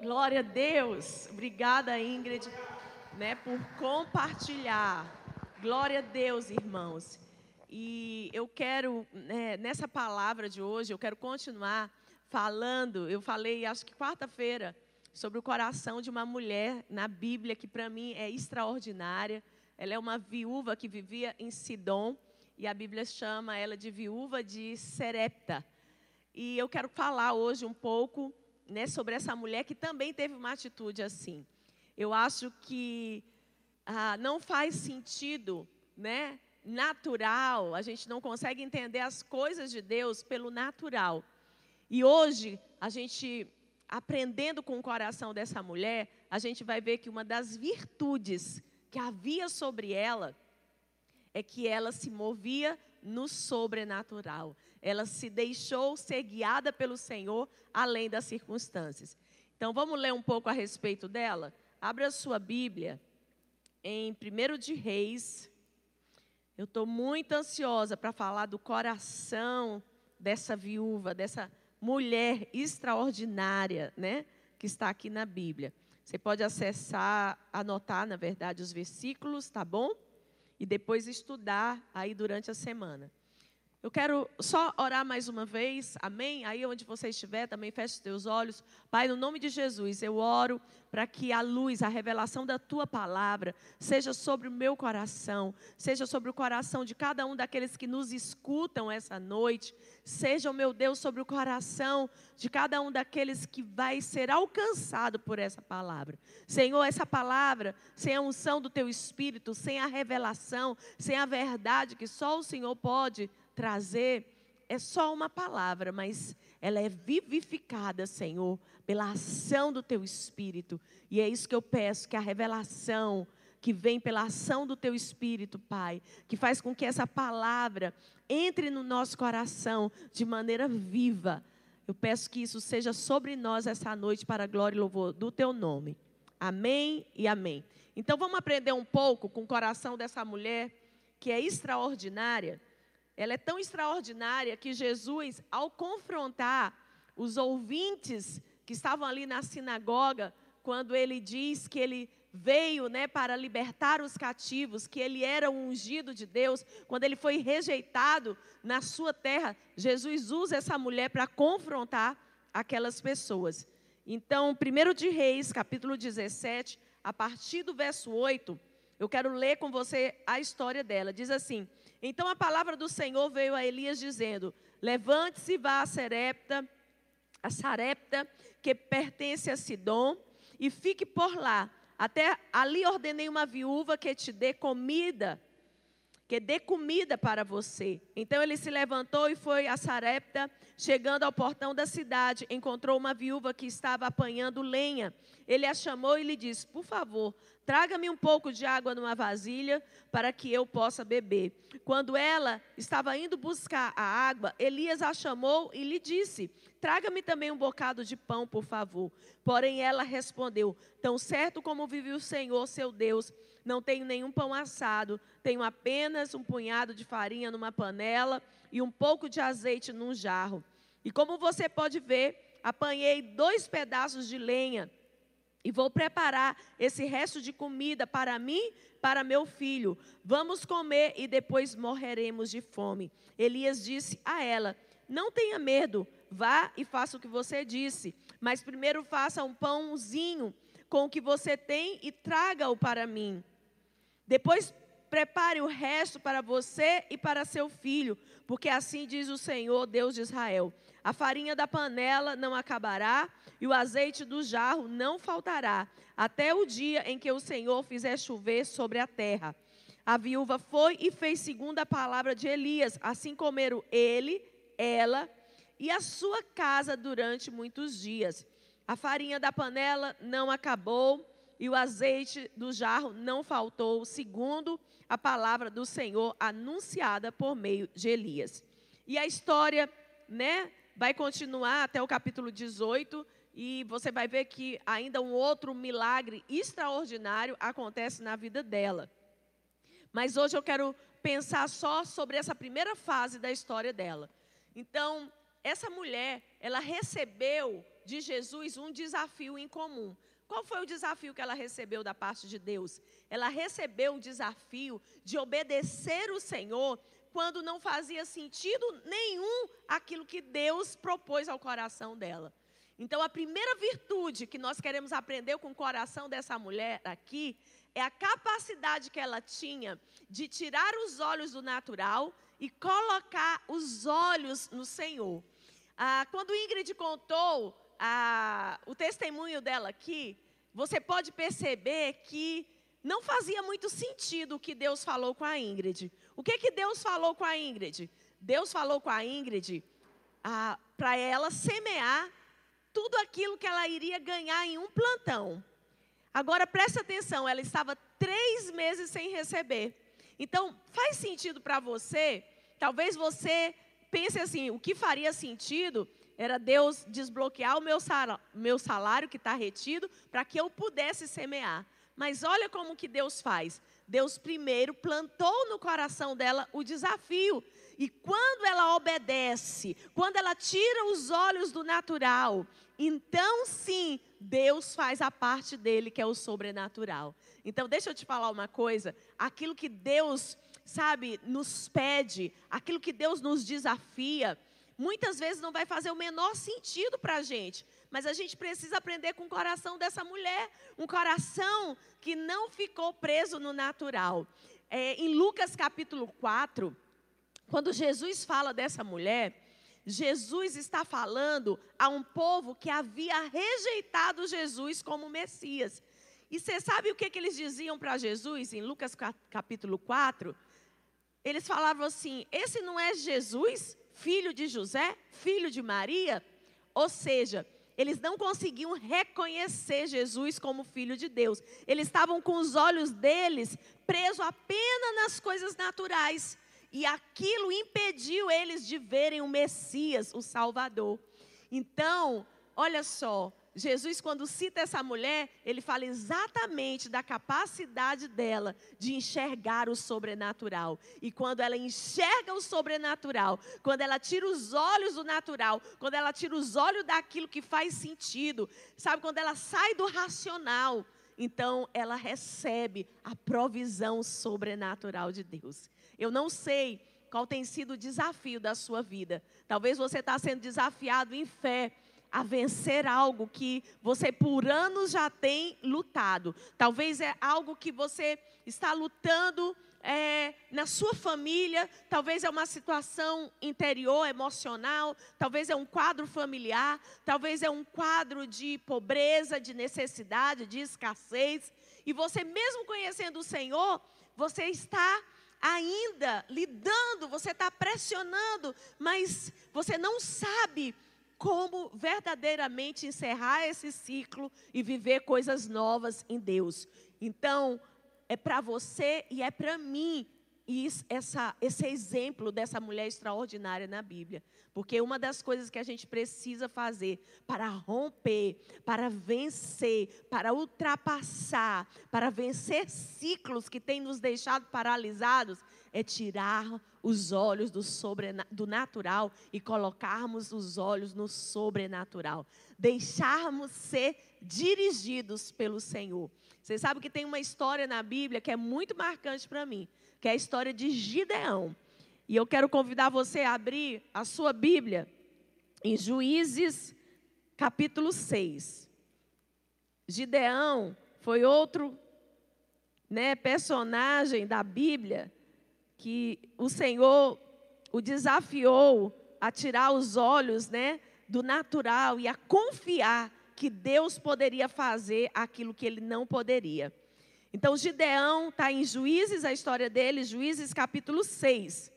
Glória a Deus. Obrigada, Ingrid, né, por compartilhar. Glória a Deus, irmãos. E eu quero, né, nessa palavra de hoje, eu quero continuar falando. Eu falei, acho que quarta-feira, sobre o coração de uma mulher na Bíblia que para mim é extraordinária. Ela é uma viúva que vivia em Sidom e a Bíblia chama ela de viúva de Serepta. E eu quero falar hoje um pouco né, sobre essa mulher que também teve uma atitude assim. Eu acho que ah, não faz sentido, né, natural, a gente não consegue entender as coisas de Deus pelo natural. E hoje, a gente, aprendendo com o coração dessa mulher, a gente vai ver que uma das virtudes que havia sobre ela é que ela se movia no sobrenatural. Ela se deixou ser guiada pelo Senhor além das circunstâncias. Então vamos ler um pouco a respeito dela? Abra a sua Bíblia em 1 de Reis. Eu estou muito ansiosa para falar do coração dessa viúva, dessa mulher extraordinária, né? Que está aqui na Bíblia. Você pode acessar, anotar, na verdade, os versículos, tá bom? E depois estudar aí durante a semana. Eu quero só orar mais uma vez, amém? Aí onde você estiver, também feche os teus olhos. Pai, no nome de Jesus, eu oro para que a luz, a revelação da tua palavra, seja sobre o meu coração, seja sobre o coração de cada um daqueles que nos escutam essa noite, seja, meu Deus, sobre o coração de cada um daqueles que vai ser alcançado por essa palavra. Senhor, essa palavra, sem a unção do teu espírito, sem a revelação, sem a verdade que só o Senhor pode trazer é só uma palavra, mas ela é vivificada, Senhor, pela ação do teu espírito. E é isso que eu peço, que a revelação que vem pela ação do teu espírito, Pai, que faz com que essa palavra entre no nosso coração de maneira viva. Eu peço que isso seja sobre nós essa noite para a glória e louvor do teu nome. Amém e amém. Então vamos aprender um pouco com o coração dessa mulher que é extraordinária ela é tão extraordinária que Jesus, ao confrontar os ouvintes que estavam ali na sinagoga, quando ele diz que ele veio né, para libertar os cativos, que ele era o ungido de Deus, quando ele foi rejeitado na sua terra, Jesus usa essa mulher para confrontar aquelas pessoas. Então, 1 de Reis, capítulo 17, a partir do verso 8, eu quero ler com você a história dela. Diz assim: então a palavra do Senhor veio a Elias dizendo: Levante-se e vá a Serepta, a Sarepta, que pertence a Sidom, e fique por lá. Até ali ordenei uma viúva que te dê comida, que dê comida para você. Então ele se levantou e foi a Sarepta, chegando ao portão da cidade, encontrou uma viúva que estava apanhando lenha. Ele a chamou e lhe disse: Por favor, Traga-me um pouco de água numa vasilha para que eu possa beber. Quando ela estava indo buscar a água, Elias a chamou e lhe disse: Traga-me também um bocado de pão, por favor. Porém, ela respondeu: Tão certo como vive o Senhor, seu Deus, não tenho nenhum pão assado, tenho apenas um punhado de farinha numa panela e um pouco de azeite num jarro. E como você pode ver, apanhei dois pedaços de lenha e vou preparar esse resto de comida para mim, para meu filho. Vamos comer e depois morreremos de fome. Elias disse a ela: Não tenha medo, vá e faça o que você disse. Mas primeiro faça um pãozinho com o que você tem e traga-o para mim. Depois prepare o resto para você e para seu filho, porque assim diz o Senhor, Deus de Israel: a farinha da panela não acabará e o azeite do jarro não faltará, até o dia em que o Senhor fizer chover sobre a terra. A viúva foi e fez segundo a palavra de Elias, assim comeram ele, ela e a sua casa durante muitos dias. A farinha da panela não acabou e o azeite do jarro não faltou, segundo a palavra do Senhor anunciada por meio de Elias. E a história, né, vai continuar até o capítulo 18 e você vai ver que ainda um outro milagre extraordinário acontece na vida dela. Mas hoje eu quero pensar só sobre essa primeira fase da história dela. Então, essa mulher, ela recebeu de Jesus um desafio em comum. Qual foi o desafio que ela recebeu da parte de Deus? Ela recebeu o desafio de obedecer o Senhor quando não fazia sentido nenhum aquilo que Deus propôs ao coração dela. Então, a primeira virtude que nós queremos aprender com o coração dessa mulher aqui é a capacidade que ela tinha de tirar os olhos do natural e colocar os olhos no Senhor. Ah, quando Ingrid contou ah, o testemunho dela aqui, você pode perceber que não fazia muito sentido o que Deus falou com a Ingrid. O que, que Deus falou com a Ingrid? Deus falou com a Ingrid para ela semear tudo aquilo que ela iria ganhar em um plantão. Agora preste atenção, ela estava três meses sem receber. Então, faz sentido para você, talvez você pense assim, o que faria sentido era Deus desbloquear o meu salário, que está retido para que eu pudesse semear. Mas olha como que Deus faz. Deus primeiro plantou no coração dela o desafio. E quando ela obedece, quando ela tira os olhos do natural, então sim, Deus faz a parte dele, que é o sobrenatural. Então, deixa eu te falar uma coisa: aquilo que Deus, sabe, nos pede, aquilo que Deus nos desafia, muitas vezes não vai fazer o menor sentido para a gente. Mas a gente precisa aprender com o coração dessa mulher, um coração que não ficou preso no natural. É, em Lucas capítulo 4, quando Jesus fala dessa mulher, Jesus está falando a um povo que havia rejeitado Jesus como Messias. E você sabe o que, que eles diziam para Jesus em Lucas capítulo 4? Eles falavam assim: Esse não é Jesus, filho de José, filho de Maria? Ou seja, eles não conseguiam reconhecer Jesus como filho de Deus. Eles estavam com os olhos deles presos apenas nas coisas naturais e aquilo impediu eles de verem o Messias, o Salvador. Então, olha só, Jesus, quando cita essa mulher, ele fala exatamente da capacidade dela de enxergar o sobrenatural. E quando ela enxerga o sobrenatural, quando ela tira os olhos do natural, quando ela tira os olhos daquilo que faz sentido, sabe, quando ela sai do racional, então ela recebe a provisão sobrenatural de Deus. Eu não sei qual tem sido o desafio da sua vida. Talvez você está sendo desafiado em fé a vencer algo que você por anos já tem lutado. Talvez é algo que você está lutando é, na sua família, talvez é uma situação interior, emocional, talvez é um quadro familiar, talvez é um quadro de pobreza, de necessidade, de escassez. E você, mesmo conhecendo o Senhor, você está ainda lidando, você está pressionando, mas você não sabe como verdadeiramente encerrar esse ciclo e viver coisas novas em Deus. Então, é para você e é para mim essa, esse exemplo dessa mulher extraordinária na Bíblia. Porque uma das coisas que a gente precisa fazer para romper, para vencer, para ultrapassar, para vencer ciclos que têm nos deixado paralisados, é tirar os olhos do, do natural e colocarmos os olhos no sobrenatural. Deixarmos ser dirigidos pelo Senhor. Você sabe que tem uma história na Bíblia que é muito marcante para mim, que é a história de Gideão. E eu quero convidar você a abrir a sua Bíblia em Juízes, capítulo 6. Gideão foi outro né, personagem da Bíblia que o Senhor o desafiou a tirar os olhos né, do natural e a confiar que Deus poderia fazer aquilo que ele não poderia. Então, Gideão está em Juízes, a história dele, Juízes capítulo 6.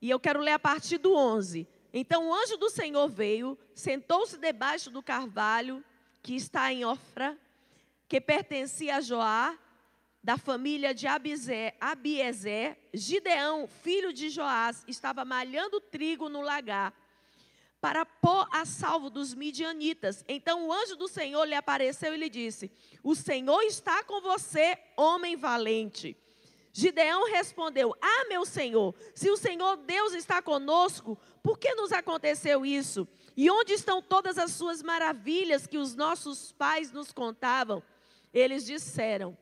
E eu quero ler a partir do 11. Então o anjo do Senhor veio, sentou-se debaixo do carvalho que está em Ofra, que pertencia a Joá, da família de Abizé, Abiezer. Gideão, filho de Joás, estava malhando trigo no lagar para pôr a salvo dos midianitas. Então o anjo do Senhor lhe apareceu e lhe disse: O Senhor está com você, homem valente. Gideão respondeu: Ah, meu senhor, se o Senhor Deus está conosco, por que nos aconteceu isso? E onde estão todas as suas maravilhas que os nossos pais nos contavam? Eles disseram: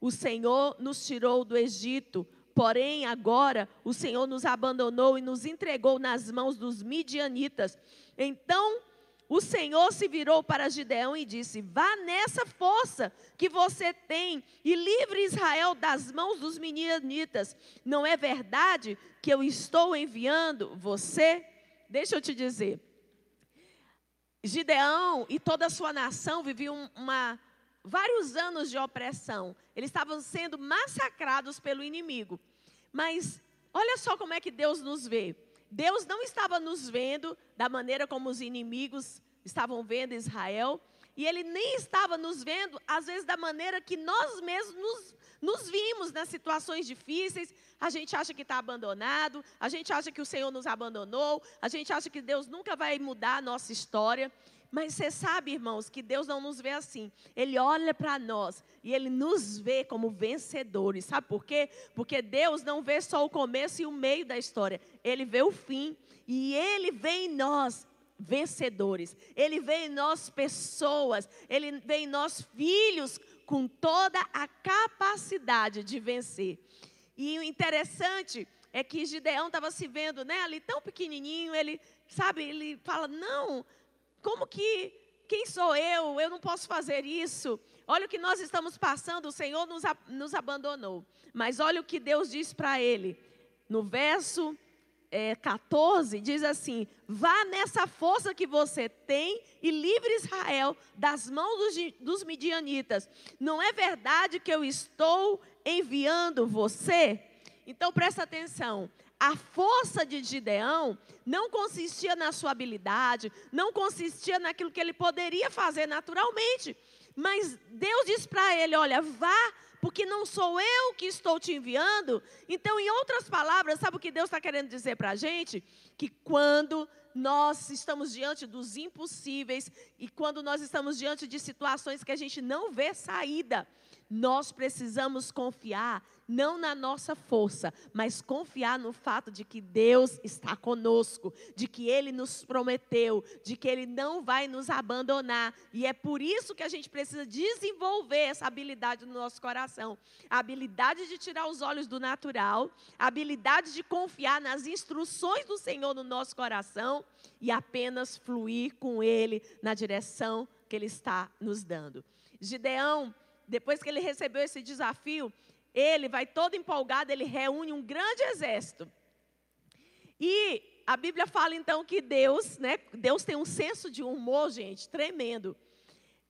O Senhor nos tirou do Egito, porém agora o Senhor nos abandonou e nos entregou nas mãos dos midianitas. Então o Senhor se virou para Gideão e disse: Vá nessa força que você tem e livre Israel das mãos dos midianitas. Não é verdade que eu estou enviando você? Deixa eu te dizer. Gideão e toda a sua nação viviam uma, vários anos de opressão. Eles estavam sendo massacrados pelo inimigo. Mas olha só como é que Deus nos vê. Deus não estava nos vendo da maneira como os inimigos estavam vendo Israel, e Ele nem estava nos vendo, às vezes, da maneira que nós mesmos nos, nos vimos nas situações difíceis. A gente acha que está abandonado, a gente acha que o Senhor nos abandonou, a gente acha que Deus nunca vai mudar a nossa história. Mas você sabe, irmãos, que Deus não nos vê assim. Ele olha para nós e ele nos vê como vencedores. Sabe por quê? Porque Deus não vê só o começo e o meio da história. Ele vê o fim. E ele vê em nós vencedores. Ele vê em nós pessoas. Ele vê em nós filhos com toda a capacidade de vencer. E o interessante é que Gideão estava se vendo né, ali tão pequenininho. Ele, sabe, ele fala: Não como que, quem sou eu? Eu não posso fazer isso. Olha o que nós estamos passando, o Senhor nos, nos abandonou. Mas olha o que Deus diz para ele. No verso é, 14, diz assim: Vá nessa força que você tem e livre Israel das mãos dos, dos midianitas. Não é verdade que eu estou enviando você? Então presta atenção. A força de Gideão não consistia na sua habilidade, não consistia naquilo que ele poderia fazer naturalmente. Mas Deus diz para ele: Olha, vá, porque não sou eu que estou te enviando. Então, em outras palavras, sabe o que Deus está querendo dizer para a gente? Que quando nós estamos diante dos impossíveis e quando nós estamos diante de situações que a gente não vê saída, nós precisamos confiar não na nossa força, mas confiar no fato de que Deus está conosco, de que Ele nos prometeu, de que Ele não vai nos abandonar. E é por isso que a gente precisa desenvolver essa habilidade no nosso coração a habilidade de tirar os olhos do natural, a habilidade de confiar nas instruções do Senhor no nosso coração e apenas fluir com Ele na direção que Ele está nos dando. Gideão depois que ele recebeu esse desafio, ele vai todo empolgado, ele reúne um grande exército. E a Bíblia fala então que Deus, né, Deus tem um senso de humor, gente, tremendo.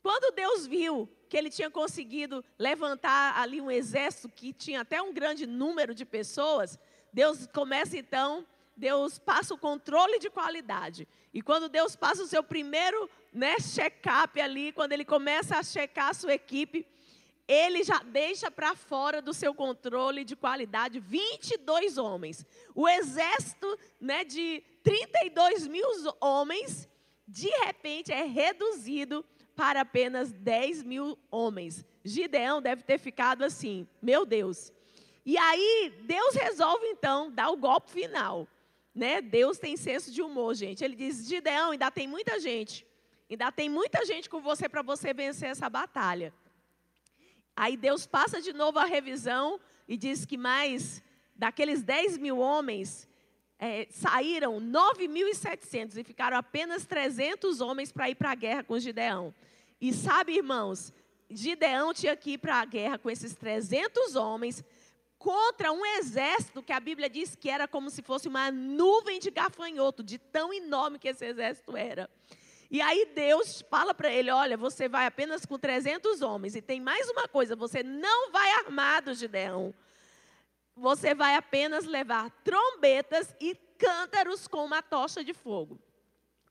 Quando Deus viu que ele tinha conseguido levantar ali um exército que tinha até um grande número de pessoas, Deus começa então, Deus passa o controle de qualidade. E quando Deus passa o seu primeiro né, check-up ali, quando ele começa a checar a sua equipe, ele já deixa para fora do seu controle de qualidade 22 homens. O exército né, de 32 mil homens, de repente, é reduzido para apenas 10 mil homens. Gideão deve ter ficado assim, meu Deus. E aí, Deus resolve então dar o golpe final. Né? Deus tem senso de humor, gente. Ele diz: Gideão, ainda tem muita gente. Ainda tem muita gente com você para você vencer essa batalha. Aí Deus passa de novo a revisão e diz que mais daqueles 10 mil homens é, saíram 9.700 e ficaram apenas 300 homens para ir para a guerra com Gideão. E sabe, irmãos, Gideão tinha que ir para a guerra com esses 300 homens contra um exército que a Bíblia diz que era como se fosse uma nuvem de gafanhoto, de tão enorme que esse exército era. E aí Deus fala para ele: olha, você vai apenas com 300 homens. E tem mais uma coisa: você não vai armado, Gideão. Você vai apenas levar trombetas e cântaros com uma tocha de fogo.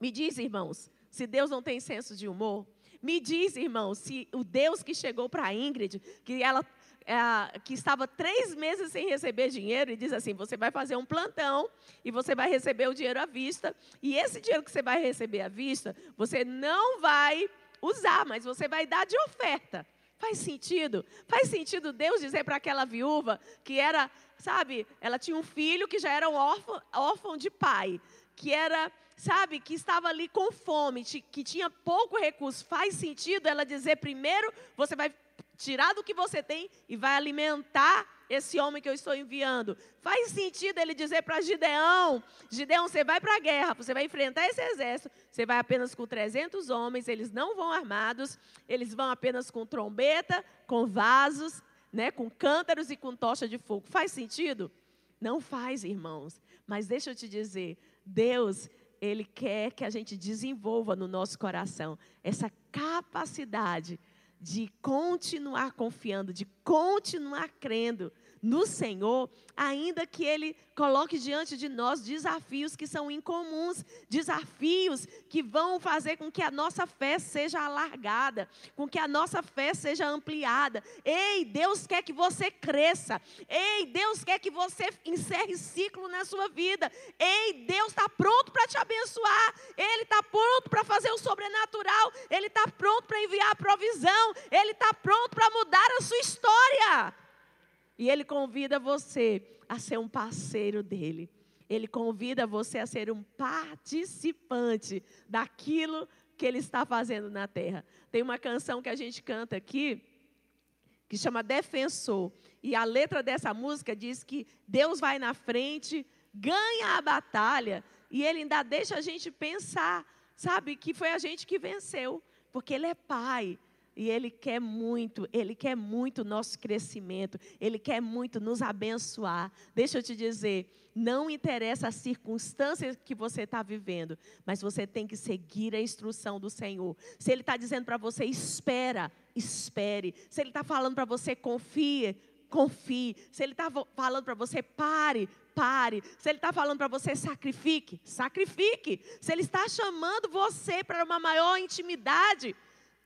Me diz, irmãos, se Deus não tem senso de humor. Me diz, irmãos, se o Deus que chegou para Ingrid, que ela é, que estava três meses sem receber dinheiro e diz assim: você vai fazer um plantão e você vai receber o dinheiro à vista. E esse dinheiro que você vai receber à vista, você não vai usar, mas você vai dar de oferta. Faz sentido? Faz sentido Deus dizer para aquela viúva que era, sabe, ela tinha um filho que já era um órfão, órfão de pai, que era sabe, que estava ali com fome, que tinha pouco recurso, faz sentido ela dizer primeiro, você vai tirar do que você tem e vai alimentar esse homem que eu estou enviando. Faz sentido ele dizer para Gideão: Gideão, você vai para a guerra, você vai enfrentar esse exército, você vai apenas com 300 homens, eles não vão armados, eles vão apenas com trombeta, com vasos, né, com cântaros e com tocha de fogo. Faz sentido? Não faz, irmãos. Mas deixa eu te dizer, Deus, ele quer que a gente desenvolva no nosso coração essa capacidade de continuar confiando, de continuar crendo no Senhor, ainda que Ele coloque diante de nós desafios que são incomuns, desafios que vão fazer com que a nossa fé seja alargada, com que a nossa fé seja ampliada. Ei, Deus quer que você cresça. Ei, Deus quer que você encerre ciclo na sua vida. Ei, Deus está pronto para te abençoar. Ele está pronto para fazer o sobrenatural. Ele está pronto para enviar a provisão. Ele está pronto para mudar a sua história. E Ele convida você a ser um parceiro dele. Ele convida você a ser um participante daquilo que Ele está fazendo na terra. Tem uma canção que a gente canta aqui, que chama Defensor. E a letra dessa música diz que Deus vai na frente, ganha a batalha, e Ele ainda deixa a gente pensar, sabe, que foi a gente que venceu, porque Ele é Pai, e Ele quer muito, Ele quer muito o nosso crescimento, Ele quer muito nos abençoar. Deixa eu te dizer, não interessa a circunstância que você está vivendo, mas você tem que seguir a instrução do Senhor. Se Ele está dizendo para você, espera, espere. Se Ele está falando para você, confie, confie. Se Ele está falando para você, pare, pare. Se Ele está falando para você, sacrifique, sacrifique. Se Ele está chamando você para uma maior intimidade,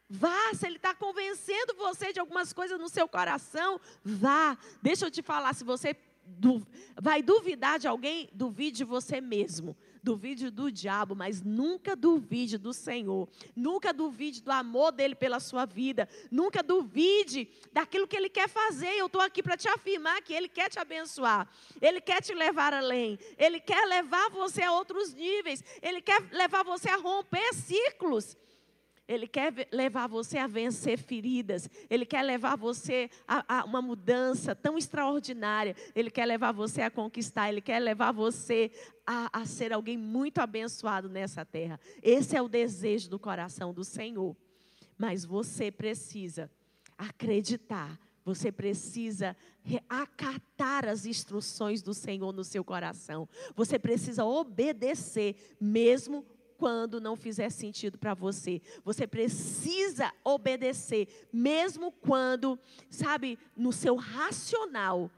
Vá, se ele está convencendo você de algumas coisas no seu coração, vá. Deixa eu te falar, se você du vai duvidar de alguém, duvide de você mesmo. Duvide do diabo, mas nunca duvide do Senhor. Nunca duvide do amor dele pela sua vida. Nunca duvide daquilo que ele quer fazer. Eu estou aqui para te afirmar que ele quer te abençoar. Ele quer te levar além. Ele quer levar você a outros níveis. Ele quer levar você a romper ciclos. Ele quer levar você a vencer feridas. Ele quer levar você a, a, uma mudança tão extraordinária. Ele quer levar você a conquistar. Ele quer levar você a, a ser alguém muito abençoado nessa terra. Esse é o desejo do coração do Senhor. Mas você precisa acreditar. Você precisa acatar as instruções do Senhor no seu coração. Você precisa obedecer, mesmo quando não fizer sentido para você. Você precisa obedecer, mesmo quando, sabe, no seu racional.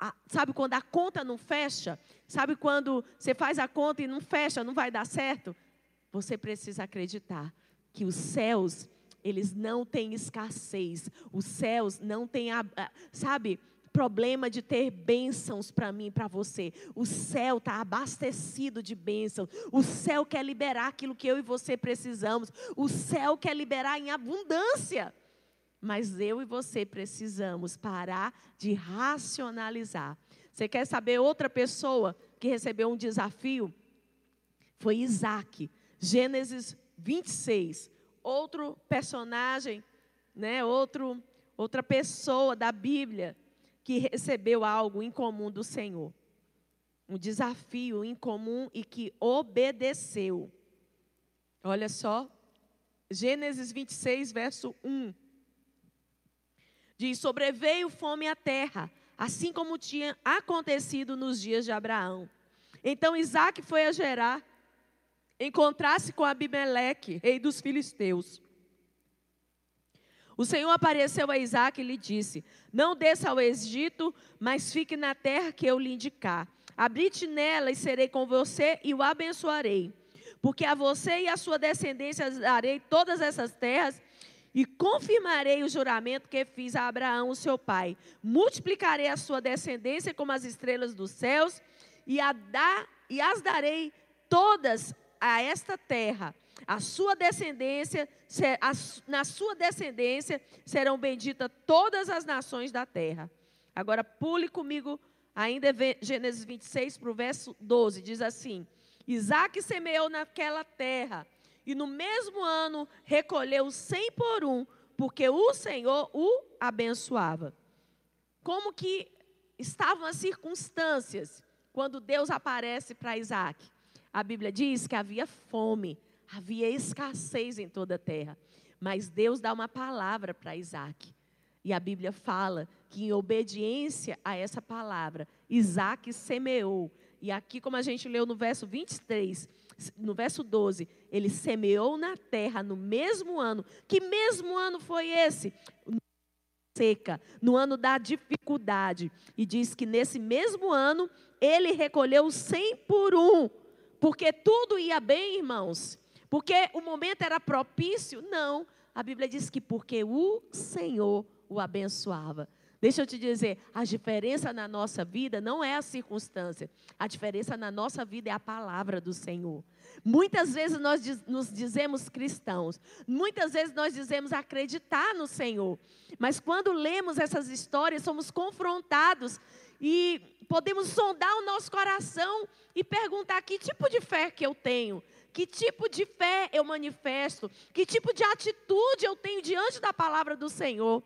A, sabe quando a conta não fecha? Sabe quando você faz a conta e não fecha, não vai dar certo? Você precisa acreditar que os céus, eles não têm escassez. Os céus não têm, sabe, problema de ter bênçãos para mim, para você. O céu está abastecido de bênçãos. O céu quer liberar aquilo que eu e você precisamos. O céu quer liberar em abundância. Mas eu e você precisamos parar de racionalizar. Você quer saber outra pessoa que recebeu um desafio? Foi Isaac. Gênesis 26. Outro personagem, né? Outro, outra pessoa da Bíblia que recebeu algo incomum do Senhor. Um desafio incomum e que obedeceu. Olha só, Gênesis 26, verso 1. Diz: Sobreveio fome à terra, assim como tinha acontecido nos dias de Abraão. Então Isaac foi a Gerar, encontrar-se com Abimeleque, rei dos filisteus. O Senhor apareceu a Isaac e lhe disse: Não desça ao Egito, mas fique na terra que eu lhe indicar. Habite nela e serei com você e o abençoarei. Porque a você e a sua descendência darei todas essas terras e confirmarei o juramento que fiz a Abraão, seu pai. Multiplicarei a sua descendência como as estrelas dos céus e, a dar, e as darei todas a esta terra a sua descendência, na sua descendência serão benditas todas as nações da terra. Agora pule comigo, ainda Gênesis 26 para o verso 12, diz assim: Isaac semeou naquela terra e no mesmo ano recolheu cem por um, porque o Senhor o abençoava. Como que estavam as circunstâncias quando Deus aparece para Isaac? A Bíblia diz que havia fome, havia escassez em toda a terra. Mas Deus dá uma palavra para Isaac. E a Bíblia fala que, em obediência a essa palavra, Isaac semeou. E aqui, como a gente leu no verso 23, no verso 12, ele semeou na terra no mesmo ano. Que mesmo ano foi esse? Seca, no ano da dificuldade. E diz que nesse mesmo ano ele recolheu cem por um. Porque tudo ia bem, irmãos. Porque o momento era propício? Não. A Bíblia diz que porque o Senhor o abençoava. Deixa eu te dizer, a diferença na nossa vida não é a circunstância, a diferença na nossa vida é a palavra do Senhor. Muitas vezes nós nos dizemos cristãos, muitas vezes nós dizemos acreditar no Senhor, mas quando lemos essas histórias, somos confrontados e podemos sondar o nosso coração e perguntar que tipo de fé que eu tenho, que tipo de fé eu manifesto, que tipo de atitude eu tenho diante da palavra do Senhor.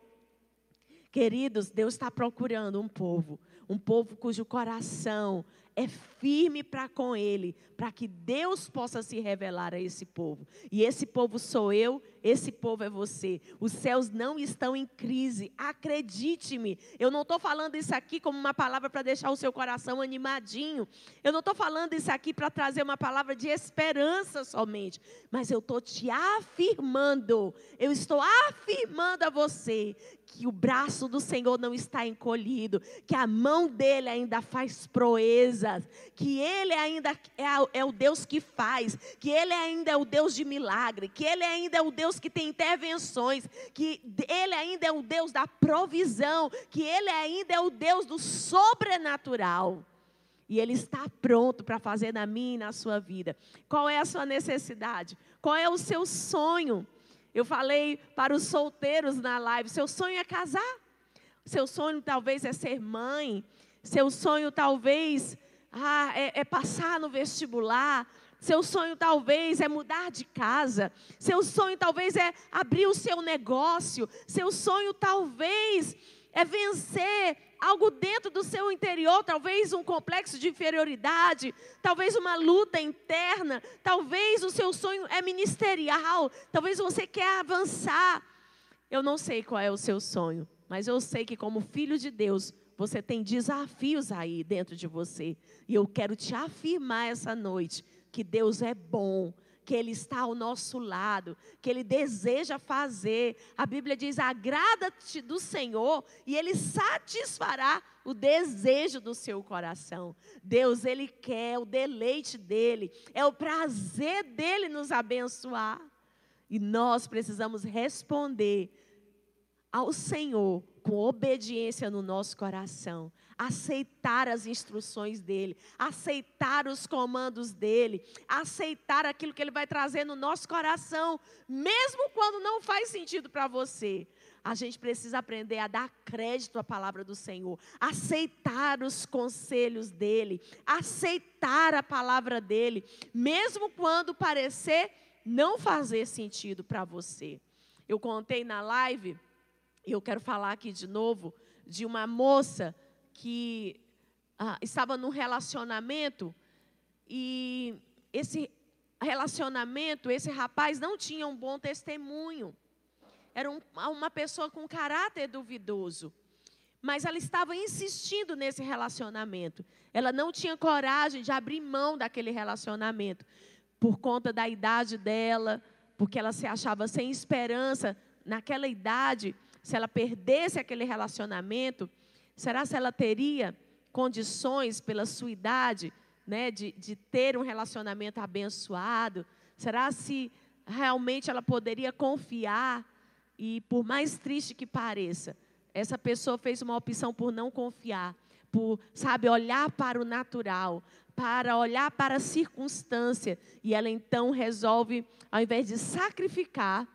Queridos, Deus está procurando um povo, um povo cujo coração é firme para com Ele, para que Deus possa se revelar a esse povo. E esse povo sou eu, esse povo é você. Os céus não estão em crise, acredite-me. Eu não estou falando isso aqui como uma palavra para deixar o seu coração animadinho. Eu não estou falando isso aqui para trazer uma palavra de esperança somente. Mas eu estou te afirmando, eu estou afirmando a você que o braço do Senhor não está encolhido, que a mão dele ainda faz proezas, que ele ainda é, é, o Deus que faz, que ele ainda é o Deus de milagre, que ele ainda é o Deus que tem intervenções, que ele ainda é o Deus da provisão, que ele ainda é o Deus do sobrenatural. E Ele está pronto para fazer na minha e na sua vida. Qual é a sua necessidade? Qual é o seu sonho? Eu falei para os solteiros na live: seu sonho é casar. Seu sonho talvez é ser mãe. Seu sonho talvez ah, é, é passar no vestibular. Seu sonho talvez é mudar de casa. Seu sonho talvez é abrir o seu negócio. Seu sonho talvez é vencer algo dentro do seu interior, talvez um complexo de inferioridade, talvez uma luta interna, talvez o seu sonho é ministerial, talvez você quer avançar. Eu não sei qual é o seu sonho, mas eu sei que como filho de Deus, você tem desafios aí dentro de você. E eu quero te afirmar essa noite que Deus é bom, que Ele está ao nosso lado, que Ele deseja fazer. A Bíblia diz: agrada-te do Senhor e Ele satisfará o desejo do seu coração. Deus, Ele quer o deleite dEle, é o prazer dEle nos abençoar. E nós precisamos responder ao Senhor com obediência no nosso coração aceitar as instruções dele, aceitar os comandos dele, aceitar aquilo que ele vai trazer no nosso coração, mesmo quando não faz sentido para você. A gente precisa aprender a dar crédito à palavra do Senhor, aceitar os conselhos dele, aceitar a palavra dele, mesmo quando parecer não fazer sentido para você. Eu contei na live, eu quero falar aqui de novo, de uma moça que ah, estava num relacionamento e esse relacionamento, esse rapaz não tinha um bom testemunho. Era um, uma pessoa com caráter duvidoso. Mas ela estava insistindo nesse relacionamento. Ela não tinha coragem de abrir mão daquele relacionamento. Por conta da idade dela, porque ela se achava sem esperança. Naquela idade, se ela perdesse aquele relacionamento, Será se ela teria condições pela sua idade, né, de, de ter um relacionamento abençoado? Será se realmente ela poderia confiar? E por mais triste que pareça, essa pessoa fez uma opção por não confiar, por, sabe, olhar para o natural, para olhar para a circunstância, e ela então resolve, ao invés de sacrificar,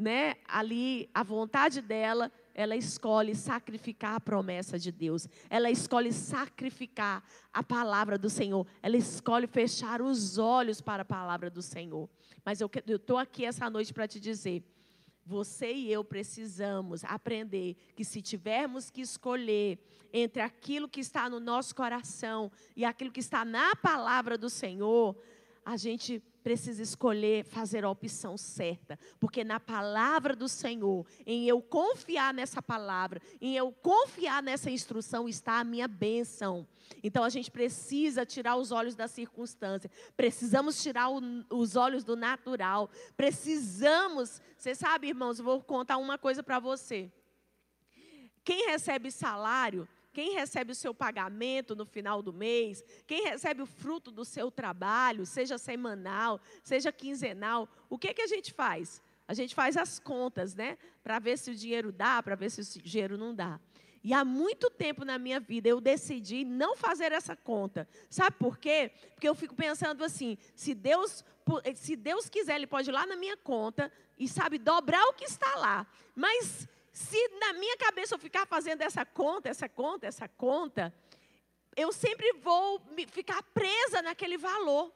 né, ali a vontade dela, ela escolhe sacrificar a promessa de Deus. Ela escolhe sacrificar a palavra do Senhor. Ela escolhe fechar os olhos para a palavra do Senhor. Mas eu estou aqui essa noite para te dizer: você e eu precisamos aprender que se tivermos que escolher entre aquilo que está no nosso coração e aquilo que está na palavra do Senhor, a gente precisa escolher fazer a opção certa, porque na palavra do Senhor, em eu confiar nessa palavra, em eu confiar nessa instrução está a minha bênção. Então a gente precisa tirar os olhos da circunstância, precisamos tirar o, os olhos do natural, precisamos, você sabe, irmãos, eu vou contar uma coisa para você. Quem recebe salário quem recebe o seu pagamento no final do mês, quem recebe o fruto do seu trabalho, seja semanal, seja quinzenal, o que, que a gente faz? A gente faz as contas, né? Para ver se o dinheiro dá, para ver se o dinheiro não dá. E há muito tempo na minha vida eu decidi não fazer essa conta. Sabe por quê? Porque eu fico pensando assim: se Deus, se Deus quiser, Ele pode ir lá na minha conta e, sabe, dobrar o que está lá. Mas se na minha cabeça eu ficar fazendo essa conta, essa conta, essa conta, eu sempre vou ficar presa naquele valor.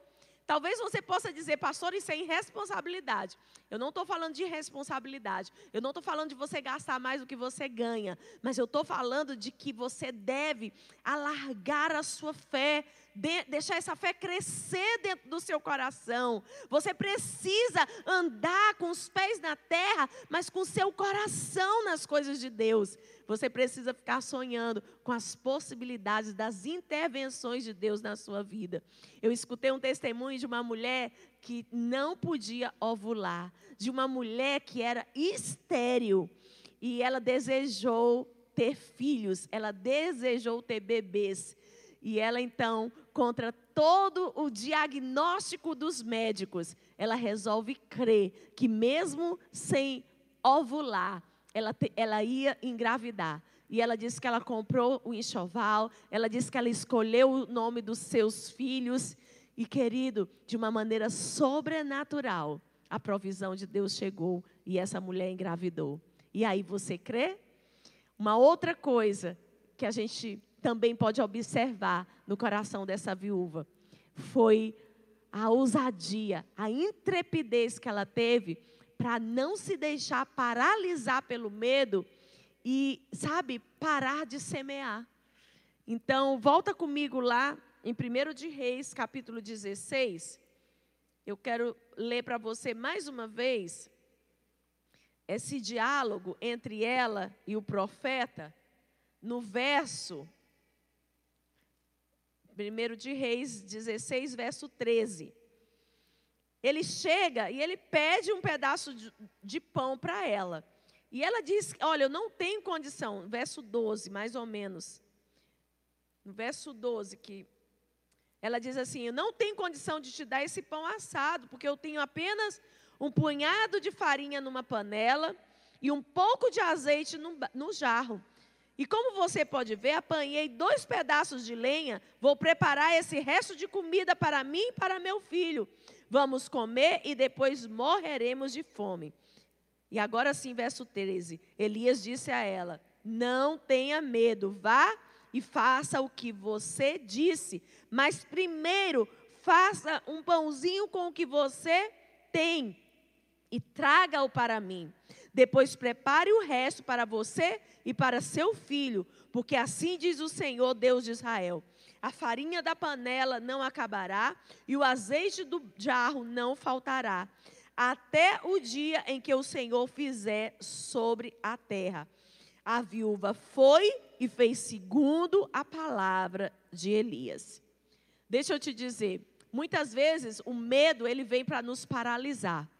Talvez você possa dizer, pastor, isso é irresponsabilidade. Eu não estou falando de responsabilidade. Eu não estou falando de você gastar mais do que você ganha. Mas eu estou falando de que você deve alargar a sua fé de, deixar essa fé crescer dentro do seu coração. Você precisa andar com os pés na terra, mas com o seu coração nas coisas de Deus. Você precisa ficar sonhando com as possibilidades das intervenções de Deus na sua vida. Eu escutei um testemunho de uma mulher que não podia ovular, de uma mulher que era estéril e ela desejou ter filhos, ela desejou ter bebês. E ela então contra todo o diagnóstico dos médicos, ela resolve crer que mesmo sem ovular, ela, ela ia engravidar. E ela disse que ela comprou o enxoval, ela disse que ela escolheu o nome dos seus filhos. E, querido, de uma maneira sobrenatural, a provisão de Deus chegou e essa mulher engravidou. E aí você crê? Uma outra coisa que a gente também pode observar no coração dessa viúva foi a ousadia, a intrepidez que ela teve para não se deixar paralisar pelo medo e, sabe, parar de semear. Então, volta comigo lá em 1 de Reis, capítulo 16. Eu quero ler para você mais uma vez esse diálogo entre ela e o profeta, no verso 1 de Reis 16, verso 13. Ele chega e ele pede um pedaço de, de pão para ela. E ela diz: Olha, eu não tenho condição. Verso 12, mais ou menos. No verso 12, que ela diz assim: Eu não tenho condição de te dar esse pão assado, porque eu tenho apenas um punhado de farinha numa panela e um pouco de azeite no, no jarro. E como você pode ver, apanhei dois pedaços de lenha, vou preparar esse resto de comida para mim e para meu filho. Vamos comer e depois morreremos de fome. E agora sim, verso 13: Elias disse a ela: Não tenha medo, vá e faça o que você disse, mas primeiro faça um pãozinho com o que você tem e traga-o para mim. Depois prepare o resto para você e para seu filho, porque assim diz o Senhor, Deus de Israel: a farinha da panela não acabará e o azeite do jarro não faltará, até o dia em que o Senhor fizer sobre a terra. A viúva foi e fez segundo a palavra de Elias. Deixa eu te dizer, muitas vezes o medo ele vem para nos paralisar.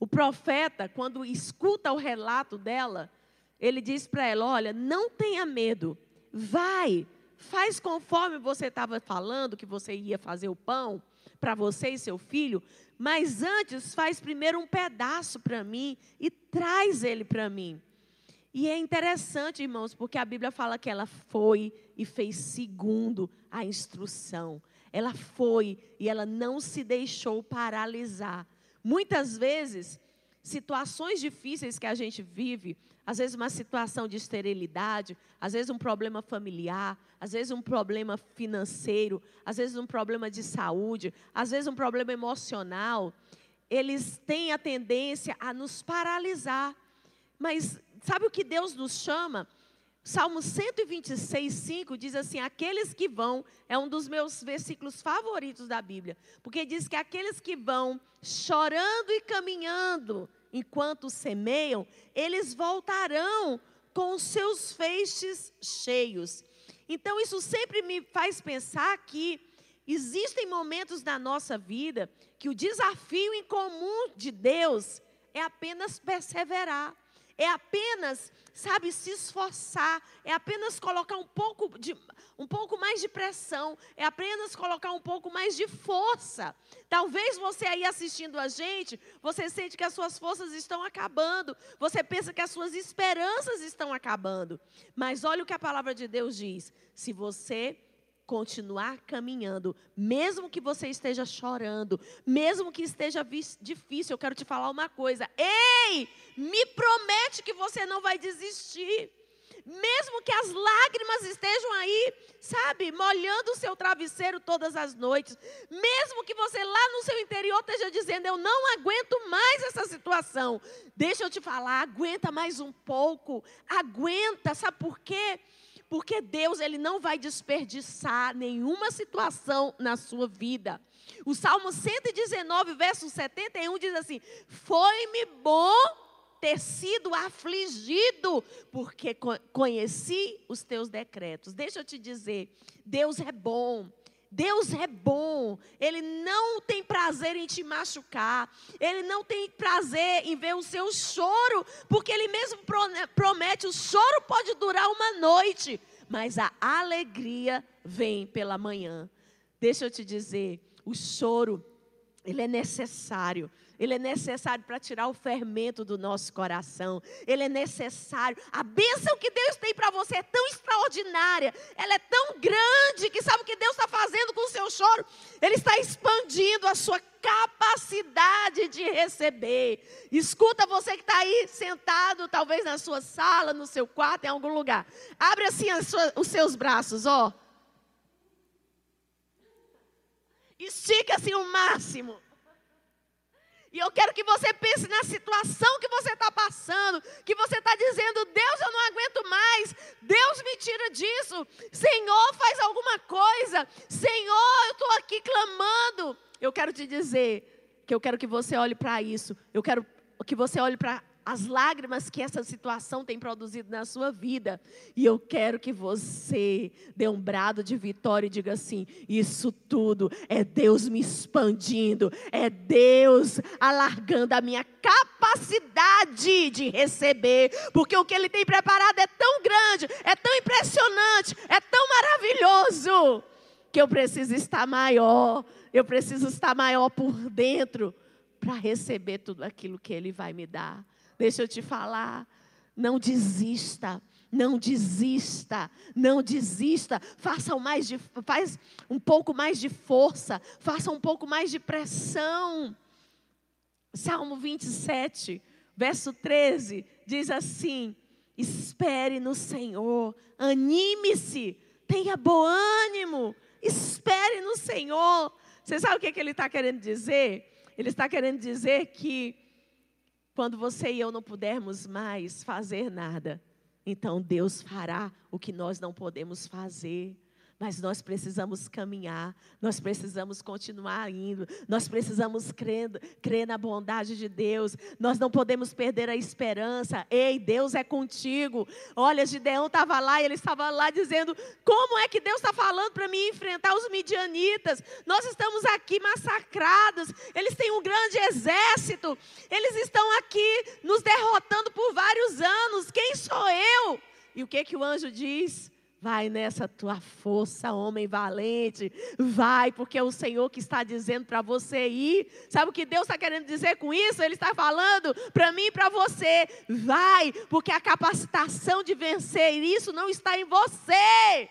O profeta, quando escuta o relato dela, ele diz para ela: Olha, não tenha medo, vai, faz conforme você estava falando que você ia fazer o pão para você e seu filho, mas antes faz primeiro um pedaço para mim e traz ele para mim. E é interessante, irmãos, porque a Bíblia fala que ela foi e fez segundo a instrução. Ela foi e ela não se deixou paralisar. Muitas vezes situações difíceis que a gente vive, às vezes uma situação de esterilidade, às vezes um problema familiar, às vezes um problema financeiro, às vezes um problema de saúde, às vezes um problema emocional, eles têm a tendência a nos paralisar. Mas sabe o que Deus nos chama? Salmo 126, 5 diz assim: Aqueles que vão, é um dos meus versículos favoritos da Bíblia, porque diz que aqueles que vão chorando e caminhando enquanto semeiam, eles voltarão com seus feixes cheios. Então, isso sempre me faz pensar que existem momentos na nossa vida que o desafio em comum de Deus é apenas perseverar é apenas, sabe, se esforçar, é apenas colocar um pouco, de, um pouco mais de pressão, é apenas colocar um pouco mais de força. Talvez você aí assistindo a gente, você sente que as suas forças estão acabando, você pensa que as suas esperanças estão acabando. Mas olha o que a palavra de Deus diz: se você continuar caminhando, mesmo que você esteja chorando, mesmo que esteja difícil, eu quero te falar uma coisa. Ei, me promete que você não vai desistir. Mesmo que as lágrimas estejam aí, sabe, molhando o seu travesseiro todas as noites, mesmo que você lá no seu interior esteja dizendo, eu não aguento mais essa situação, deixa eu te falar, aguenta mais um pouco, aguenta, sabe por quê? Porque Deus ele não vai desperdiçar nenhuma situação na sua vida. O Salmo 119, verso 71 diz assim: Foi-me bom ter sido afligido, porque conheci os teus decretos. Deixa eu te dizer, Deus é bom. Deus é bom, Ele não tem prazer em te machucar, Ele não tem prazer em ver o seu choro, porque Ele mesmo promete: o choro pode durar uma noite, mas a alegria vem pela manhã. Deixa eu te dizer, o choro, ele é necessário ele é necessário para tirar o fermento do nosso coração. Ele é necessário. A bênção que Deus tem para você é tão extraordinária. Ela é tão grande que sabe o que Deus está fazendo com o seu choro? Ele está expandindo a sua capacidade de receber. Escuta você que está aí sentado, talvez na sua sala, no seu quarto, em algum lugar. Abre assim sua, os seus braços, ó. Estica assim o máximo. E eu quero que você pense na situação que você está passando, que você está dizendo, Deus, eu não aguento mais, Deus me tira disso, Senhor, faz alguma coisa, Senhor, eu estou aqui clamando. Eu quero te dizer que eu quero que você olhe para isso, eu quero que você olhe para as lágrimas que essa situação tem produzido na sua vida. E eu quero que você dê um brado de vitória e diga assim: isso tudo é Deus me expandindo, é Deus alargando a minha capacidade de receber, porque o que Ele tem preparado é tão grande, é tão impressionante, é tão maravilhoso, que eu preciso estar maior, eu preciso estar maior por dentro para receber tudo aquilo que Ele vai me dar. Deixa eu te falar. Não desista. Não desista, não desista. Faça mais de, faz um pouco mais de força, faça um pouco mais de pressão. Salmo 27, verso 13, diz assim: Espere no Senhor, anime-se, tenha bom ânimo, espere no Senhor. Você sabe o que, que ele está querendo dizer? Ele está querendo dizer que quando você e eu não pudermos mais fazer nada, então Deus fará o que nós não podemos fazer. Mas nós precisamos caminhar, nós precisamos continuar indo, nós precisamos crer, crer na bondade de Deus, nós não podemos perder a esperança. Ei, Deus é contigo. Olha, Gideão estava lá e ele estava lá dizendo: Como é que Deus está falando para mim enfrentar os midianitas? Nós estamos aqui massacrados, eles têm um grande exército, eles estão aqui nos derrotando por vários anos. Quem sou eu? E o que, que o anjo diz? Vai nessa tua força, homem valente. Vai, porque é o Senhor que está dizendo para você ir. Sabe o que Deus está querendo dizer com isso? Ele está falando para mim e para você. Vai, porque a capacitação de vencer isso não está em você.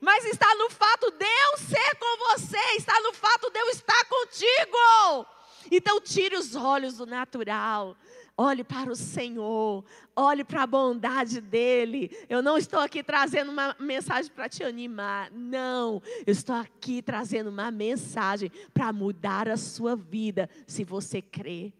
Mas está no fato de eu ser com você, está no fato de eu estar contigo. Então tire os olhos do natural. Olhe para o Senhor, olhe para a bondade dEle. Eu não estou aqui trazendo uma mensagem para te animar, não. Eu estou aqui trazendo uma mensagem para mudar a sua vida, se você crer.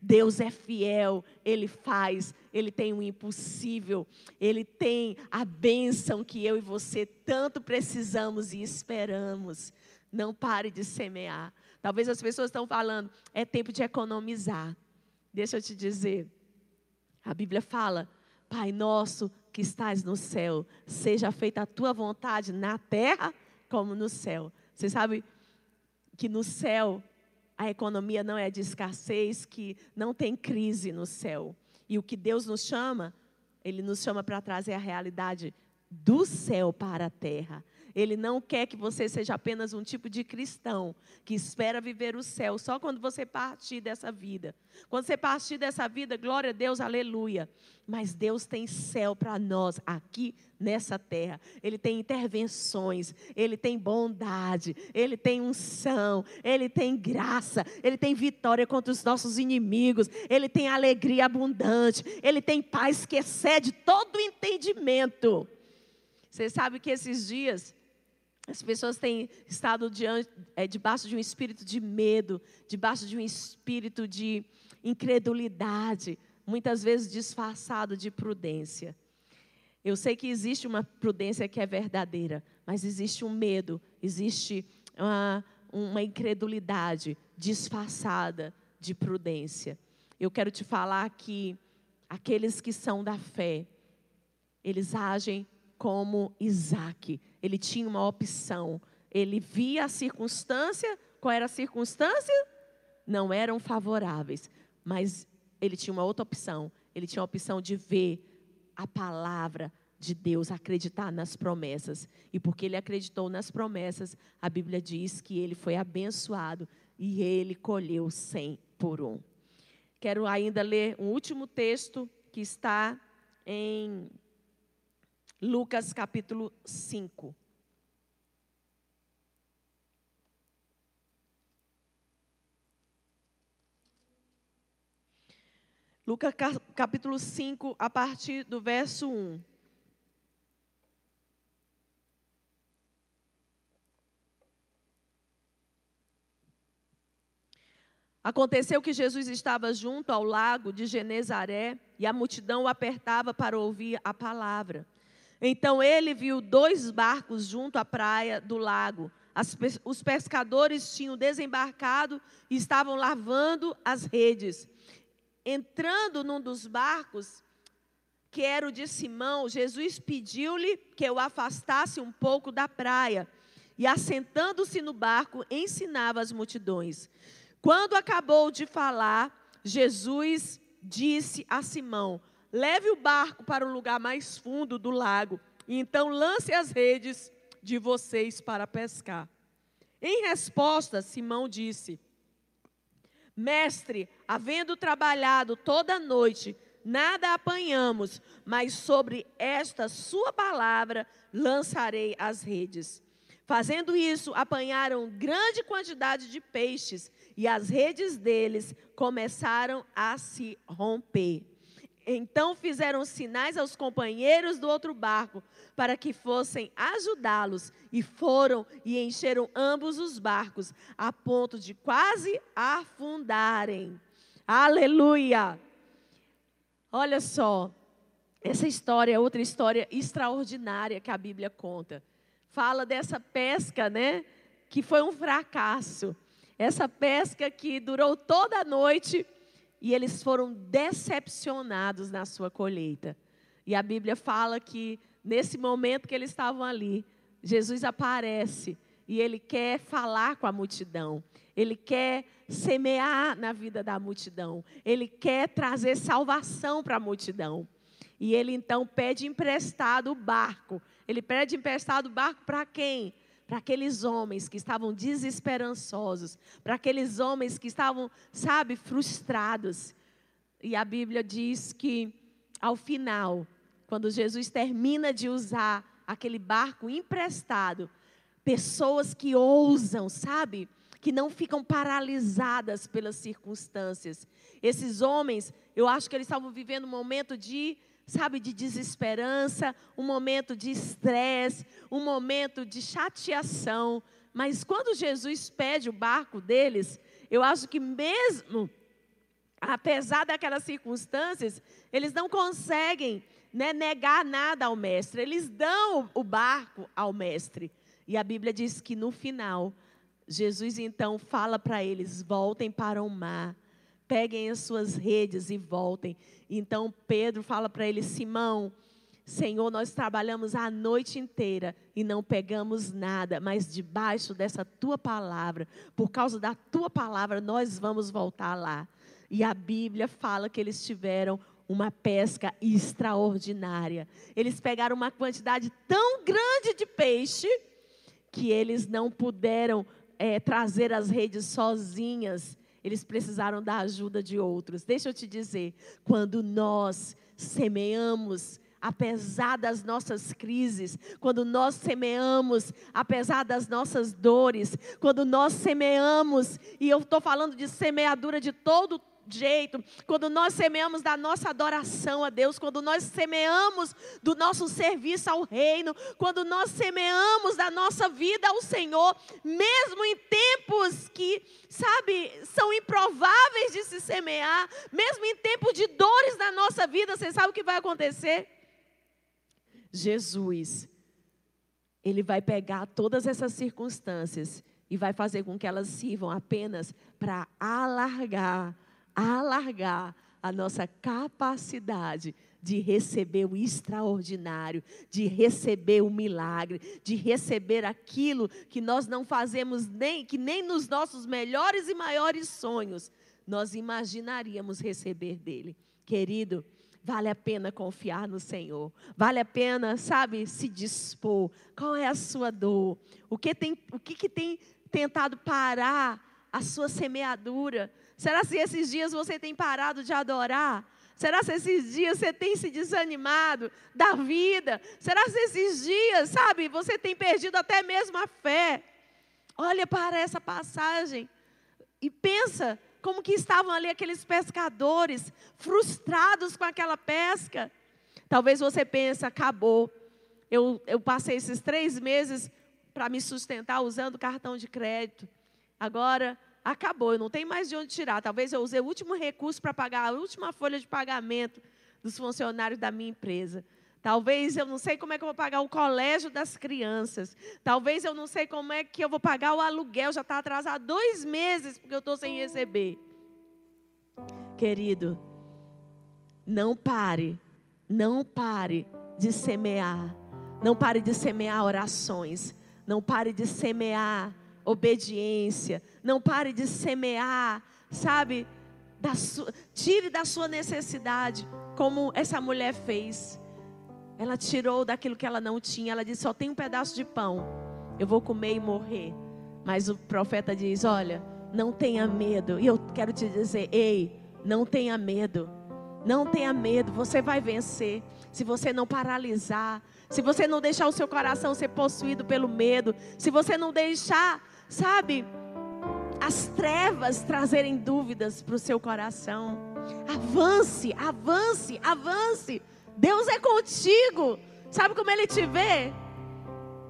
Deus é fiel, Ele faz, Ele tem o impossível, Ele tem a bênção que eu e você tanto precisamos e esperamos. Não pare de semear. Talvez as pessoas estão falando, é tempo de economizar. Deixa eu te dizer, a Bíblia fala, Pai nosso que estás no céu, seja feita a tua vontade na terra como no céu. Você sabe que no céu a economia não é de escassez, que não tem crise no céu. E o que Deus nos chama, Ele nos chama para trazer a realidade do céu para a terra. Ele não quer que você seja apenas um tipo de cristão que espera viver o céu só quando você partir dessa vida. Quando você partir dessa vida, glória a Deus, aleluia. Mas Deus tem céu para nós aqui nessa terra. Ele tem intervenções, ele tem bondade, ele tem unção, ele tem graça, ele tem vitória contra os nossos inimigos, ele tem alegria abundante, ele tem paz que excede todo o entendimento. Você sabe que esses dias as pessoas têm estado diante, é, debaixo de um espírito de medo, debaixo de um espírito de incredulidade, muitas vezes disfarçado de prudência. Eu sei que existe uma prudência que é verdadeira, mas existe um medo, existe uma, uma incredulidade disfarçada de prudência. Eu quero te falar que aqueles que são da fé, eles agem como Isaac. Ele tinha uma opção. Ele via a circunstância. Qual era a circunstância? Não eram favoráveis. Mas ele tinha uma outra opção. Ele tinha a opção de ver a palavra de Deus, acreditar nas promessas. E porque ele acreditou nas promessas, a Bíblia diz que ele foi abençoado e ele colheu cem por um. Quero ainda ler um último texto que está em Lucas capítulo 5. Lucas capítulo 5, a partir do verso 1. Aconteceu que Jesus estava junto ao lago de Genezaré e a multidão o apertava para ouvir a palavra. Então ele viu dois barcos junto à praia do lago. As, os pescadores tinham desembarcado e estavam lavando as redes. Entrando num dos barcos, que era o de Simão, Jesus pediu-lhe que o afastasse um pouco da praia. E assentando-se no barco, ensinava as multidões. Quando acabou de falar, Jesus disse a Simão: Leve o barco para o lugar mais fundo do lago, e então lance as redes de vocês para pescar. Em resposta, Simão disse: Mestre, havendo trabalhado toda a noite, nada apanhamos, mas sobre esta sua palavra lançarei as redes. Fazendo isso, apanharam grande quantidade de peixes, e as redes deles começaram a se romper. Então fizeram sinais aos companheiros do outro barco para que fossem ajudá-los, e foram e encheram ambos os barcos, a ponto de quase afundarem. Aleluia! Olha só, essa história é outra história extraordinária que a Bíblia conta. Fala dessa pesca, né? Que foi um fracasso. Essa pesca que durou toda a noite e eles foram decepcionados na sua colheita. E a Bíblia fala que nesse momento que eles estavam ali, Jesus aparece e ele quer falar com a multidão. Ele quer semear na vida da multidão. Ele quer trazer salvação para a multidão. E ele então pede emprestado o barco. Ele pede emprestado o barco para quem? Para aqueles homens que estavam desesperançosos, para aqueles homens que estavam, sabe, frustrados. E a Bíblia diz que, ao final, quando Jesus termina de usar aquele barco emprestado, pessoas que ousam, sabe, que não ficam paralisadas pelas circunstâncias. Esses homens, Eu acho que eles estavam vivendo um momento de, sabe, de desesperança, um momento de estresse, um momento de chateação. Mas quando Jesus pede o barco deles, eu acho que mesmo apesar daquelas circunstâncias, eles não conseguem né, negar nada ao mestre. Eles dão o barco ao mestre. E a Bíblia diz que no final, Jesus então fala para eles: voltem para o mar, peguem as suas redes e voltem. Então Pedro fala para ele: Simão, Senhor, nós trabalhamos a noite inteira e não pegamos nada, mas debaixo dessa tua palavra, por causa da tua palavra, nós vamos voltar lá. E a Bíblia fala que eles tiveram uma pesca extraordinária. Eles pegaram uma quantidade tão grande de peixe que eles não puderam é, trazer as redes sozinhas. Eles precisaram da ajuda de outros. Deixa eu te dizer, quando nós semeamos apesar das nossas crises, quando nós semeamos, apesar das nossas dores, quando nós semeamos, e eu estou falando de semeadura de todo jeito, quando nós semeamos da nossa adoração a Deus, quando nós semeamos do nosso serviço ao reino, quando nós semeamos da nossa vida ao Senhor, mesmo em tempos que, sabe, são improváveis de se semear, mesmo em tempos de dores na nossa vida, você sabe o que vai acontecer? Jesus, Ele vai pegar todas essas circunstâncias e vai fazer com que elas sirvam apenas para alargar, alargar a nossa capacidade de receber o extraordinário, de receber o milagre, de receber aquilo que nós não fazemos nem que nem nos nossos melhores e maiores sonhos nós imaginaríamos receber dele. Querido, Vale a pena confiar no Senhor. Vale a pena, sabe, se dispor. Qual é a sua dor? O que tem, o que, que tem tentado parar a sua semeadura? Será se esses dias você tem parado de adorar? Será se esses dias você tem se desanimado da vida? Será se esses dias, sabe, você tem perdido até mesmo a fé? Olha para essa passagem e pensa como que estavam ali aqueles pescadores, frustrados com aquela pesca. Talvez você pense, acabou. Eu, eu passei esses três meses para me sustentar usando cartão de crédito. Agora acabou, eu não tenho mais de onde tirar. Talvez eu use o último recurso para pagar a última folha de pagamento dos funcionários da minha empresa. Talvez eu não sei como é que eu vou pagar o colégio das crianças. Talvez eu não sei como é que eu vou pagar o aluguel. Já está atrasado dois meses porque eu estou sem receber. Querido, não pare, não pare de semear. Não pare de semear orações. Não pare de semear obediência. Não pare de semear, sabe? Da tire da sua necessidade, como essa mulher fez. Ela tirou daquilo que ela não tinha. Ela disse: Só tem um pedaço de pão. Eu vou comer e morrer. Mas o profeta diz: Olha, não tenha medo. E eu quero te dizer: Ei, não tenha medo. Não tenha medo. Você vai vencer. Se você não paralisar. Se você não deixar o seu coração ser possuído pelo medo. Se você não deixar, sabe, as trevas trazerem dúvidas para o seu coração. Avance, avance, avance. Deus é contigo. Sabe como ele te vê?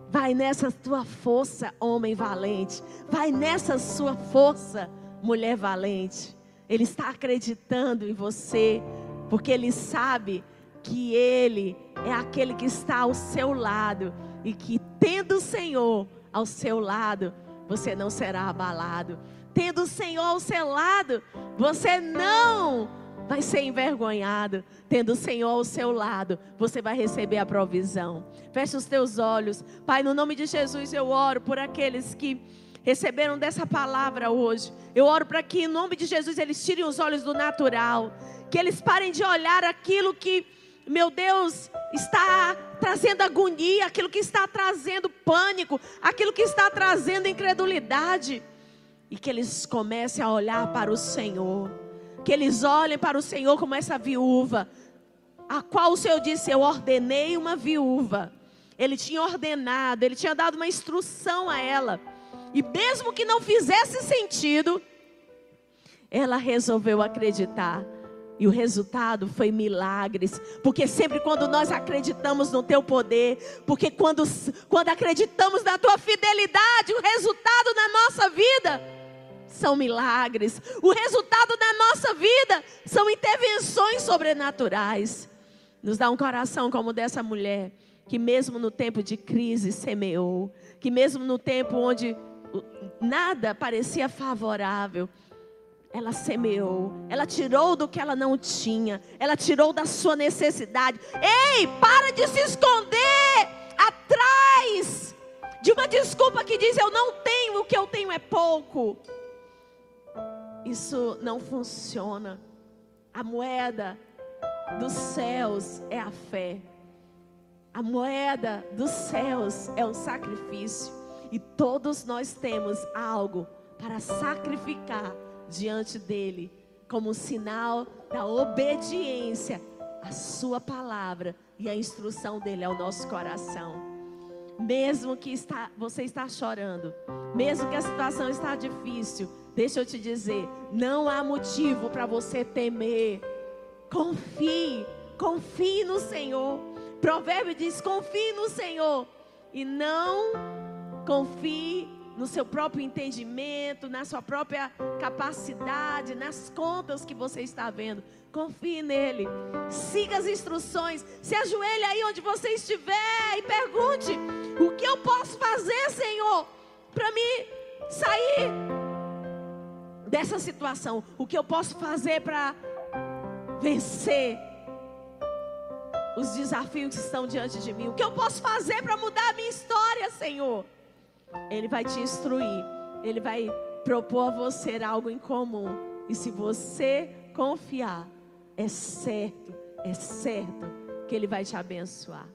Vai nessa tua força, homem valente. Vai nessa sua força, mulher valente. Ele está acreditando em você, porque ele sabe que ele é aquele que está ao seu lado e que tendo o Senhor ao seu lado, você não será abalado. Tendo o Senhor ao seu lado, você não vai ser envergonhado. Tendo o Senhor ao seu lado, você vai receber a provisão. Feche os teus olhos. Pai, no nome de Jesus, eu oro por aqueles que receberam dessa palavra hoje. Eu oro para que, em nome de Jesus, eles tirem os olhos do natural. Que eles parem de olhar aquilo que, meu Deus, está trazendo agonia, aquilo que está trazendo pânico, aquilo que está trazendo incredulidade. E que eles comecem a olhar para o Senhor que eles olhem para o Senhor como essa viúva, a qual o Senhor disse: Eu ordenei uma viúva. Ele tinha ordenado, ele tinha dado uma instrução a ela. E mesmo que não fizesse sentido, ela resolveu acreditar. E o resultado foi milagres. Porque sempre quando nós acreditamos no teu poder, porque quando, quando acreditamos na tua fidelidade, o resultado na nossa vida são milagres. O resultado da nossa vida são intervenções sobrenaturais. Nos dá um coração como dessa mulher, que mesmo no tempo de crise semeou, que mesmo no tempo onde nada parecia favorável, ela semeou, ela tirou do que ela não tinha, ela tirou da sua necessidade. Ei, para de se esconder atrás de uma desculpa que diz eu não tenho, o que eu tenho é pouco. Isso não funciona. A moeda dos céus é a fé. A moeda dos céus é o sacrifício. E todos nós temos algo para sacrificar diante dele, como um sinal da obediência à sua palavra e à instrução dele ao nosso coração. Mesmo que está, você está chorando, mesmo que a situação está difícil, deixa eu te dizer, não há motivo para você temer. Confie, confie no Senhor. Provérbio diz: confie no Senhor e não confie no seu próprio entendimento, na sua própria capacidade, nas contas que você está vendo. Confie nele. Siga as instruções. Se ajoelhe aí onde você estiver e pergunte: O que eu posso fazer, Senhor, para me sair dessa situação? O que eu posso fazer para vencer os desafios que estão diante de mim? O que eu posso fazer para mudar a minha história, Senhor? Ele vai te instruir. Ele vai propor a você algo em comum. E se você confiar, é certo, é certo que Ele vai te abençoar.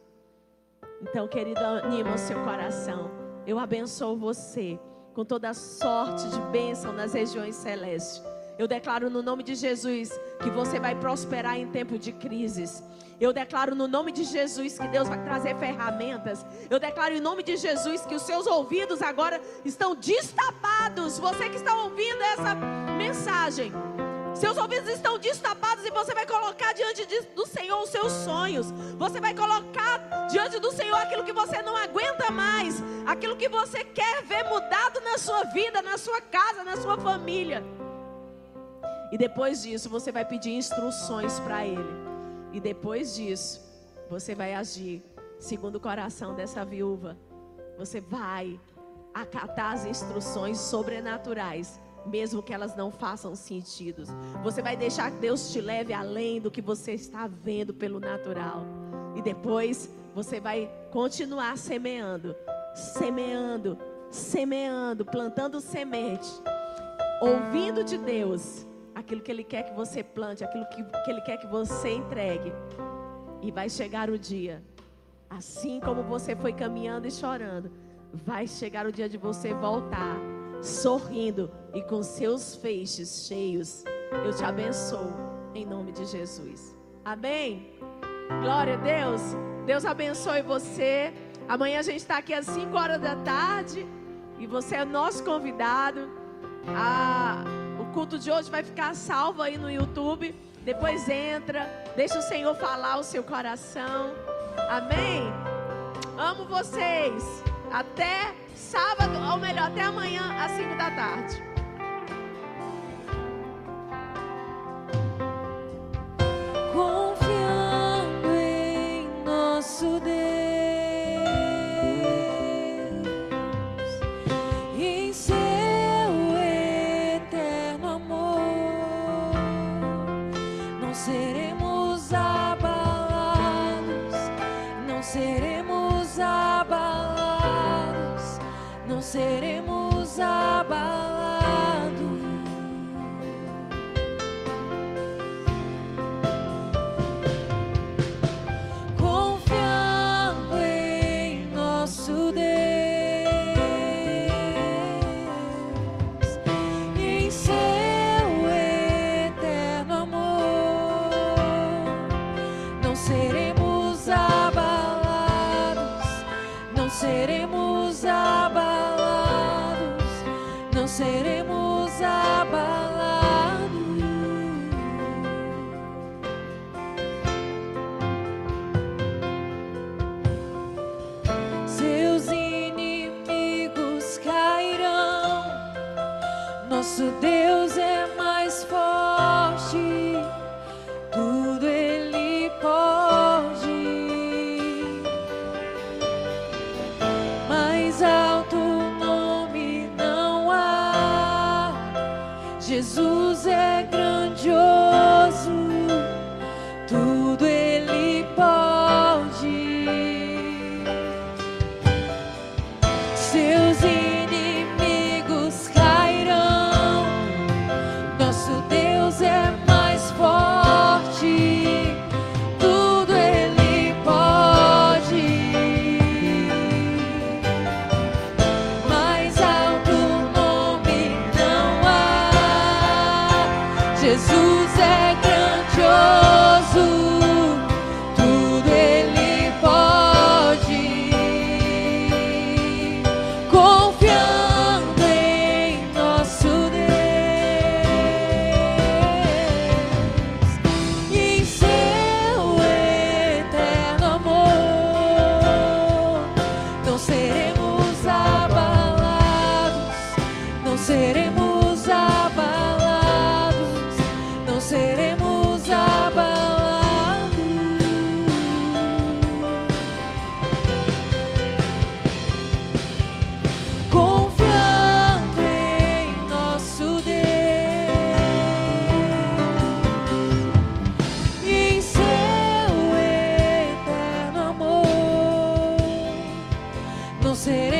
Então, querido, anima o seu coração. Eu abençoo você com toda sorte de bênção nas regiões celestes. Eu declaro no nome de Jesus que você vai prosperar em tempo de crises. Eu declaro no nome de Jesus que Deus vai trazer ferramentas. Eu declaro em nome de Jesus que os seus ouvidos agora estão destapados. Você que está ouvindo essa mensagem, seus ouvidos estão destapados e você vai colocar diante de, do Senhor os seus sonhos. Você vai colocar diante do Senhor aquilo que você não aguenta mais, aquilo que você quer ver mudado na sua vida, na sua casa, na sua família. E depois disso, você vai pedir instruções para Ele. E depois disso, você vai agir segundo o coração dessa viúva. Você vai acatar as instruções sobrenaturais, mesmo que elas não façam sentido. Você vai deixar que Deus te leve além do que você está vendo pelo natural. E depois você vai continuar semeando, semeando, semeando, plantando semente, ouvindo de Deus aquilo que Ele quer que você plante, aquilo que, que Ele quer que você entregue. E vai chegar o dia, assim como você foi caminhando e chorando, vai chegar o dia de você voltar, sorrindo e com seus feixes cheios. Eu te abençoo, em nome de Jesus. Amém? Glória a Deus. Deus abençoe você. Amanhã a gente está aqui às 5 horas da tarde. E você é nosso convidado. Culto de hoje vai ficar salvo aí no YouTube. Depois entra, deixa o Senhor falar o seu coração. Amém? Amo vocês. Até sábado, ou melhor, até amanhã às 5 da tarde. Nosso Deus é mais forte. seré.